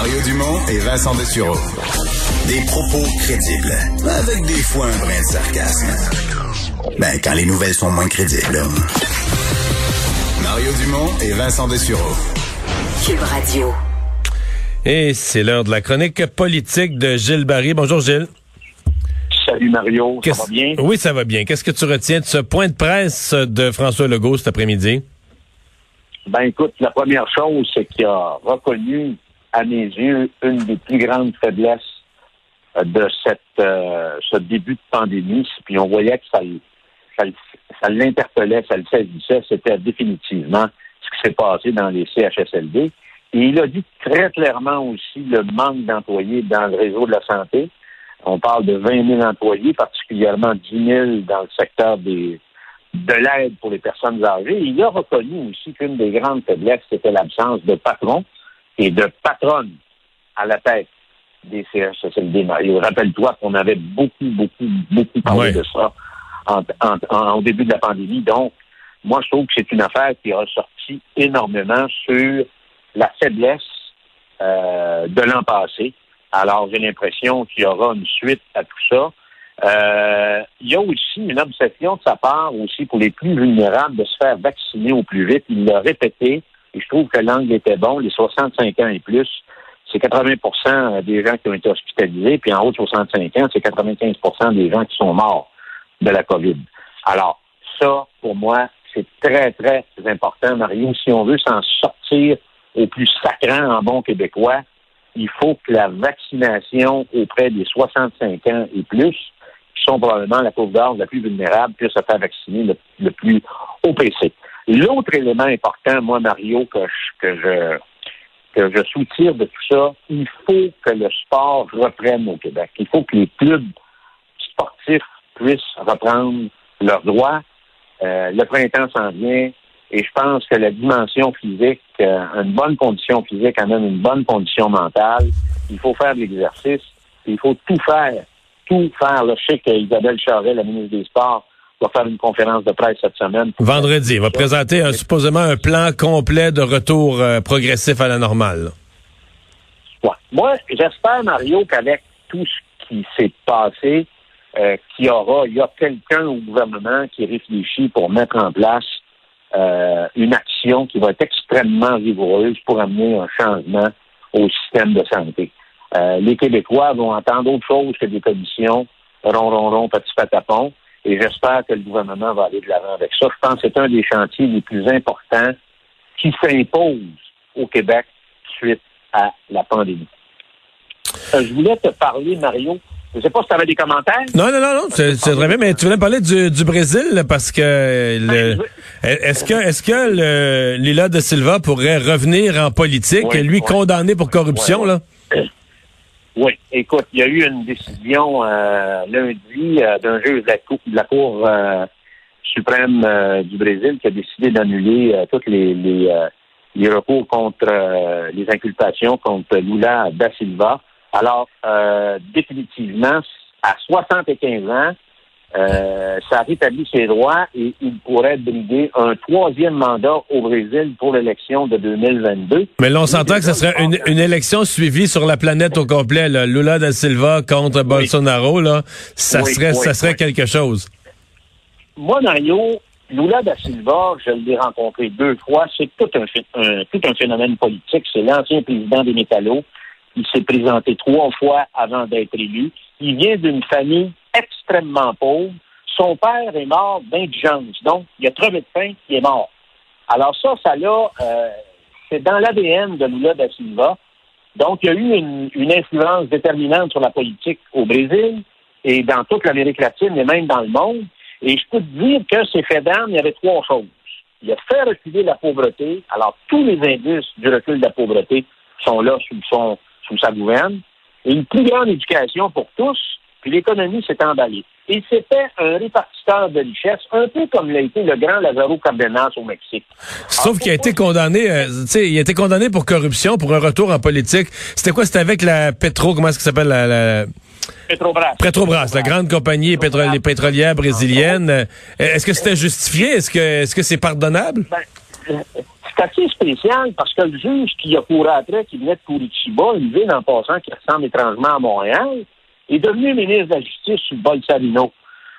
Mario Dumont et Vincent Dessureau. Des propos crédibles, avec des fois un brin de sarcasme. Ben, quand les nouvelles sont moins crédibles. Mario Dumont et Vincent Dessureau. Cube Radio. Et c'est l'heure de la chronique politique de Gilles Barry. Bonjour Gilles. Salut Mario, ça va bien? Oui, ça va bien. Qu'est-ce que tu retiens de ce point de presse de François Legault cet après-midi? Ben écoute, la première chose, c'est qu'il a reconnu, à mes yeux, une des plus grandes faiblesses euh, de cette euh, ce début de pandémie. Puis on voyait que ça, ça, l'interpellait, ça le saisissait. C'était définitivement ce qui s'est passé dans les CHSLD. Et il a dit très clairement aussi le manque d'employés dans le réseau de la santé. On parle de 20 000 employés, particulièrement 10 000 dans le secteur des, de l'aide pour les personnes âgées. Il a reconnu aussi qu'une des grandes faiblesses, c'était l'absence de patrons et de patronnes à la tête des CHSLD, Mario. Rappelle-toi qu'on avait beaucoup, beaucoup, beaucoup parlé Ouais. de ça en- en- en- au début de la pandémie. Donc, moi, je trouve que c'est une affaire qui a ressorti énormément sur la faiblesse euh, de l'an passé. Alors, j'ai l'impression qu'il y aura une suite à tout ça. Euh, il y a aussi une obsession de sa part aussi pour les plus vulnérables de se faire vacciner au plus vite. Il l'a répété et je trouve que l'angle était bon. Les 65 ans et plus, c'est 80% des gens qui ont été hospitalisés, puis en haut de 65 ans, c'est 95% des gens qui sont morts de la COVID. Alors, ça, pour moi, c'est très, très important, Mario. Si on veut s'en sortir au plus sacrant en bon québécois, il faut que la vaccination auprès des 65 ans et plus, qui sont probablement la couche d'âge la plus vulnérable, puisse se faire vacciner le, le plus au PC. L'autre élément important, moi, Mario, que je, que soutire de tout ça, il faut que le sport reprenne au Québec. Il faut que les clubs sportifs puissent reprendre leurs droits. Euh, le printemps s'en vient et je pense que la dimension physique, euh, une bonne condition physique amène une bonne condition mentale. Il faut faire de l'exercice. Il faut tout faire. Tout faire. Je sais qu'Isabelle Charret, la ministre des Sports, va faire une conférence de presse cette semaine. Vendredi, il va présenter un- supposément un plan complet de retour euh, progressif à la normale. Ouais. Moi, j'espère, Mario, qu'avec tout ce qui s'est passé, euh, qu'il y aura, il y a quelqu'un au gouvernement qui réfléchit pour mettre en place euh, une action qui va être extrêmement rigoureuse pour amener un changement au système de santé. Euh, les Québécois vont entendre autre chose que des commissions, rond, rond, petit patapon, et j'espère que le gouvernement va aller de l'avant avec ça. Je pense que c'est un des chantiers les plus importants qui s'impose au Québec suite à la pandémie. Euh, je voulais te parler, Mario. Je ne sais pas si tu avais des commentaires. Non, non, non, non, c'est c'est très bien, mais tu voulais me parler du, du Brésil parce que le- Ben, est-ce que est-ce que le, Lila de Silva pourrait revenir en politique, Oui, lui oui. condamné pour corruption Oui, là? Oui, écoute, il y a eu une décision euh, lundi euh, d'un juge de la Cour, euh, suprême euh, du Brésil qui a décidé d'annuler euh, tous les, les, euh, les recours contre les inculpations contre Lula da Silva. Alors, définitivement, à 75 ans, euh, ça rétablit ses droits et il pourrait briguer un troisième mandat au Brésil pour l'élection de 2022. Mais là, on s'entend que ce serait une, une élection suivie sur la planète au complet. Là. Lula da Silva contre Bolsonaro, là, ça Oui, serait oui, ça serait quelque chose. Moi, Mario, Lula da Silva, je l'ai rencontré deux fois. C'est tout un, un- tout un phénomène politique. C'est l'ancien président des Métallos. Il s'est présenté trois fois avant d'être élu. Il vient d'une famille extrêmement pauvre. Son père est mort d'indigence. Donc, il a crevé de faim, il est mort. Alors ça, ça l'a, euh, c'est dans l'ADN de Lula da Silva. Donc, il y a eu une, une influence déterminante sur la politique au Brésil et dans toute l'Amérique latine et même dans le monde. Et je peux te dire que ces faits d'armes, il y avait trois choses. Il a fait reculer la pauvreté. Alors, tous les indices du recul de la pauvreté sont là sous, son, sous sa gouverne. Et une plus grande éducation pour tous, puis l'économie s'est emballée. Et c'était un répartiteur de richesses, un peu comme l'a été le grand Lazaro Cardenas au Mexique. Sauf qu'il a été condamné, euh, tu sais, il a été condamné pour corruption, pour un retour en politique. C'était quoi? C'était avec la Petro, comment est-ce ça s'appelle? La, la... Petrobras. Petrobras, la grande compagnie pétro les pétrolières brésiliennes. Euh, Est-ce que c'était justifié? Est-ce que est-ce que c'est pardonnable? Ben, euh, c'est assez spécial parce que le juge qui a couru après, qui venait de Curitiba, une ville en passant qui ressemble étrangement à Montréal, est devenu ministre de la Justice sous Bolsarino.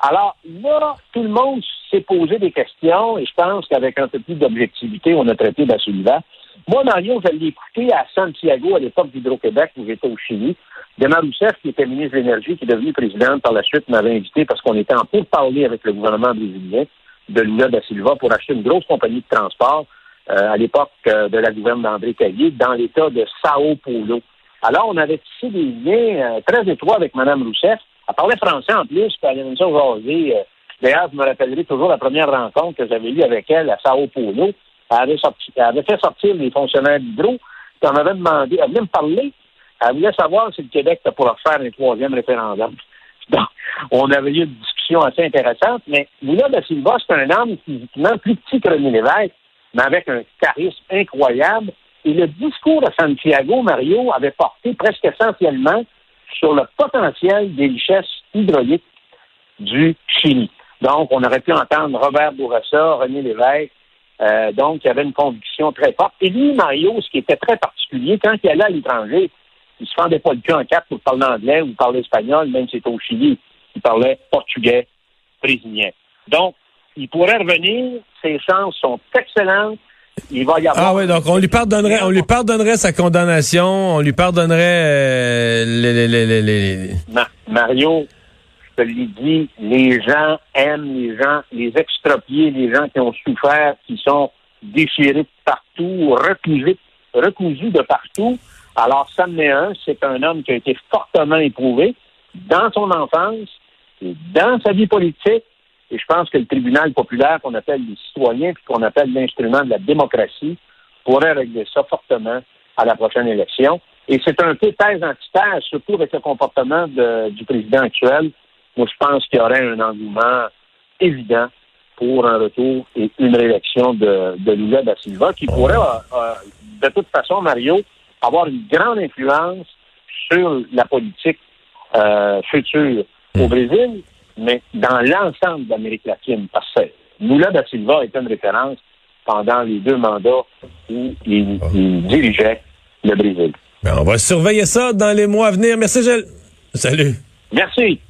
Alors là, tout le monde s'est posé des questions et je pense qu'avec un peu plus d'objectivité, on a traité Basiliva. Moi, Mario, je l'ai écouté à Santiago à l'époque d'Hydro-Québec où j'étais au Chili. Demar Rousseff, qui était ministre de l'Énergie, qui est devenu président par la suite, m'avait invité parce qu'on était en parler avec le gouvernement brésilien de Lula da Silva pour acheter une grosse compagnie de transport euh, à l'époque euh, de la gouverne d'André Caillé dans l'État de Sao Paulo. Alors, on avait tissé des liens euh, très étroits avec Mme Rousseff. Elle parlait français en plus, puis elle aimait ça jaser. D'ailleurs, je me rappellerai toujours la première rencontre que j'avais eue avec elle à Sao Paulo. Elle avait, sorti, elle avait fait sortir les fonctionnaires d'hydro. Puis on avait demandé, elle venait me parler. Elle voulait savoir si le Québec était pour faire un troisième référendum. Donc, on avait eu une discussion assez intéressante, mais Lula da Silva, c'est un homme physiquement plus petit que René Lévesque, mais avec un charisme incroyable. Et le discours à Santiago, Mario, avait porté presque essentiellement sur le potentiel des richesses hydrauliques du Chili. Donc, on aurait pu entendre Robert Bourassa, René Lévesque. Euh, donc, il avait une conviction très forte. Et lui, Mario, ce qui était très particulier, quand il allait à l'étranger, il se fendait pas le cul en quatre pour parler anglais ou parler espagnol, même si c'était au Chili. Il parlait portugais, brésilien. Donc, il pourrait revenir. Ses chances sont excellentes. Il va y avoir. Ah oui, donc on lui pardonnerait, on lui pardonnerait sa condamnation, on lui pardonnerait euh, les, les, les, les... Ma Mario, je te l'ai dit, les gens aiment les gens, les extropiés, les gens qui ont souffert, qui sont déchirés de partout, recousus, recousus de partout. Alors, Sam Méun, c'est un homme qui a été fortement éprouvé dans son enfance, et dans sa vie politique, et je pense que le tribunal populaire qu'on appelle les citoyens, puis qu'on appelle l'instrument de la démocratie, pourrait régler ça fortement à la prochaine élection. Et c'est un peu thèse antithèse, surtout avec le comportement de, du président actuel. Moi, je pense qu'il y aurait un engouement évident pour un retour et une réélection de, de Lula da Silva, qui pourrait, euh, euh, de toute façon, Mario, avoir une grande influence sur la politique euh, future au Brésil, mais dans l'ensemble d'Amérique latine, parce que Lula da Silva est une référence pendant les deux mandats où il, il dirigeait le Brésil. Ben, on va surveiller ça dans les mois à venir. Merci, Gilles. Salut. Merci.